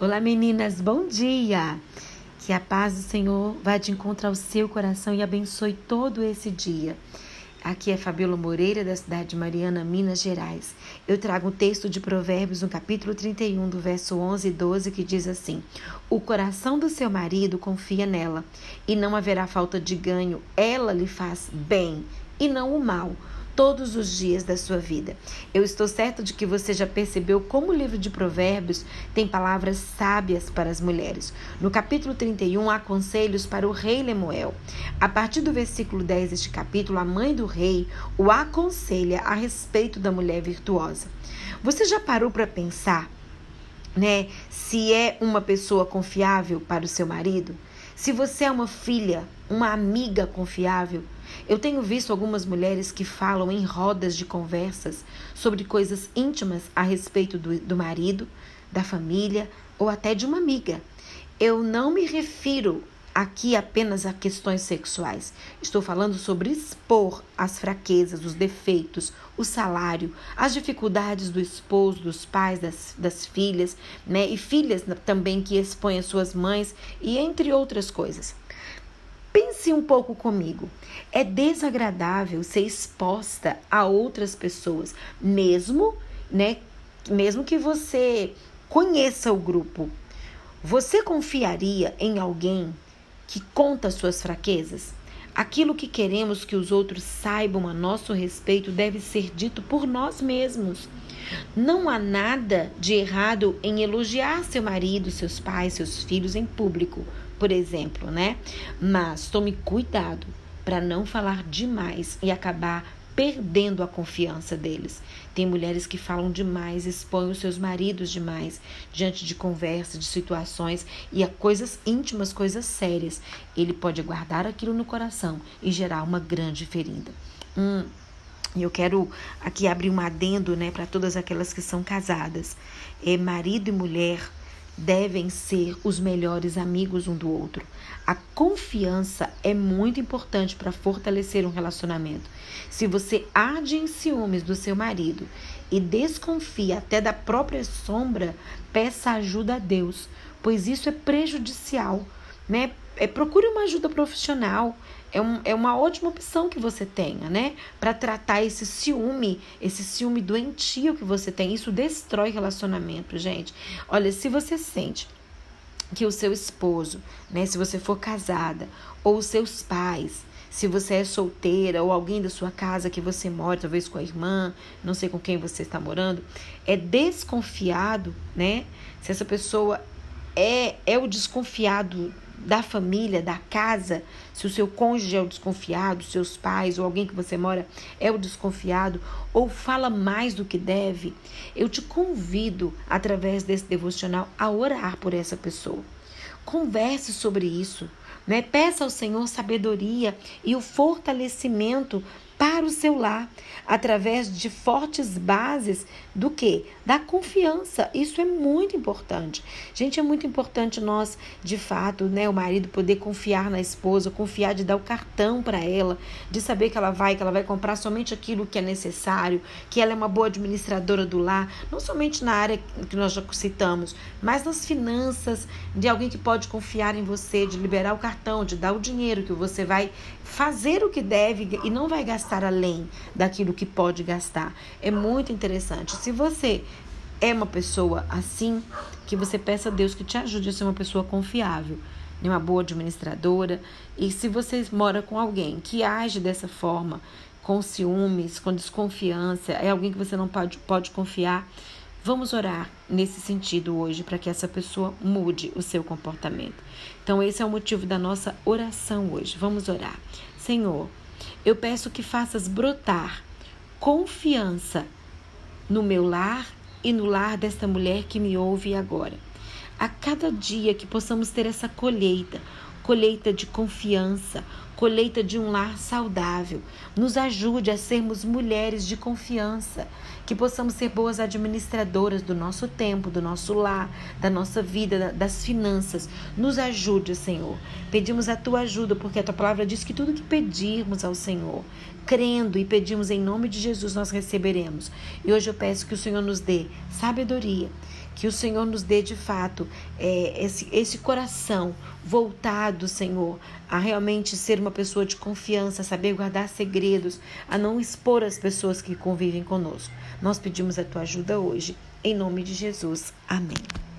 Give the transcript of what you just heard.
Olá meninas, bom dia! Que a paz do Senhor vá de encontro ao seu coração e abençoe todo esse dia. Aqui é Fabiola Moreira, da cidade de Mariana, Minas Gerais. Eu trago um texto de Provérbios, no capítulo 31, do verso 11 e 12, que diz assim: O coração do seu marido confia nela, e não haverá falta de ganho. Ela lhe faz bem e não o mal todos os dias da sua vida. Eu estou certa de que você já percebeu como o livro de Provérbios tem palavras sábias para as mulheres. No capítulo 31 há conselhos para o rei Lemuel. A partir do versículo 10 deste capítulo, a mãe do rei o aconselha a respeito da mulher virtuosa. Você já parou para pensar, né, se é uma pessoa confiável para o seu marido? Se você é uma filha, uma amiga confiável, eu tenho visto algumas mulheres que falam em rodas de conversas sobre coisas íntimas a respeito do, do marido, da família ou até de uma amiga. Eu não me refiro aqui apenas a questões sexuais. Estou falando sobre expor as fraquezas, os defeitos, o salário, as dificuldades do esposo, dos pais, das, das filhas, né? E filhas também que expõem as suas mães, e entre outras coisas. Pense um pouco comigo. É desagradável ser exposta a outras pessoas, mesmo, né, mesmo que você conheça o grupo. Você confiaria em alguém que conta suas fraquezas? Aquilo que queremos que os outros saibam a nosso respeito deve ser dito por nós mesmos. Não há nada de errado em elogiar seu marido, seus pais, seus filhos em público por exemplo, né? Mas tome cuidado para não falar demais e acabar perdendo a confiança deles. Tem mulheres que falam demais, expõem os seus maridos demais diante de conversas, de situações e a coisas íntimas, coisas sérias. Ele pode guardar aquilo no coração e gerar uma grande ferida. Hum, eu quero aqui abrir um adendo, né, para todas aquelas que são casadas. É marido e mulher devem ser os melhores amigos um do outro. A confiança é muito importante para fortalecer um relacionamento. Se você arde em ciúmes do seu marido e desconfia até da própria sombra, peça ajuda a Deus, pois isso é prejudicial, né? É, procure uma ajuda profissional, é, um, é uma ótima opção que você tenha, né? Para tratar esse ciúme, esse ciúme doentio que você tem. Isso destrói relacionamento, gente. Olha, se você sente que o seu esposo, né, se você for casada, ou os seus pais, se você é solteira ou alguém da sua casa que você mora, talvez com a irmã, não sei com quem você está morando, é desconfiado, né? Se essa pessoa é é o desconfiado da família, da casa, se o seu cônjuge é o desconfiado, seus pais ou alguém que você mora é o desconfiado ou fala mais do que deve, eu te convido, através desse devocional, a orar por essa pessoa. Converse sobre isso. Né? Peça ao Senhor sabedoria e o fortalecimento para o seu lar, através de fortes bases do que? Da confiança. Isso é muito importante. Gente, é muito importante nós, de fato, né, o marido poder confiar na esposa, confiar de dar o cartão para ela, de saber que ela vai, que ela vai comprar somente aquilo que é necessário, que ela é uma boa administradora do lar, não somente na área que nós já citamos, mas nas finanças, de alguém que pode confiar em você, de liberar o cartão, de dar o dinheiro que você vai fazer o que deve e não vai gastar gastar além daquilo que pode gastar. É muito interessante. Se você é uma pessoa assim, que você peça a Deus que te ajude a ser uma pessoa confiável, né, uma boa administradora. E se você mora com alguém que age dessa forma, com ciúmes, com desconfiança, é alguém que você não pode, pode confiar, vamos orar nesse sentido hoje para que essa pessoa mude o seu comportamento. Então, esse é o motivo da nossa oração hoje. Vamos orar. Senhor, eu peço que faças brotar confiança no meu lar e no lar desta mulher que me ouve agora. A cada dia que possamos ter essa colheita, colheita de confiança, colheita de um lar saudável. Nos ajude a sermos mulheres de confiança, que possamos ser boas administradoras do nosso tempo, do nosso lar, da nossa vida, das finanças. Nos ajude, Senhor. Pedimos a tua ajuda, porque a tua palavra diz que tudo que pedirmos ao Senhor, crendo e pedimos em nome de Jesus, nós receberemos. E hoje eu peço que o Senhor nos dê sabedoria Que o Senhor nos dê de fato é, esse, esse coração voltado, Senhor, a realmente ser uma pessoa de confiança, saber guardar segredos, a não expor as pessoas que convivem conosco. Nós pedimos a tua ajuda hoje, em nome de Jesus. Amém.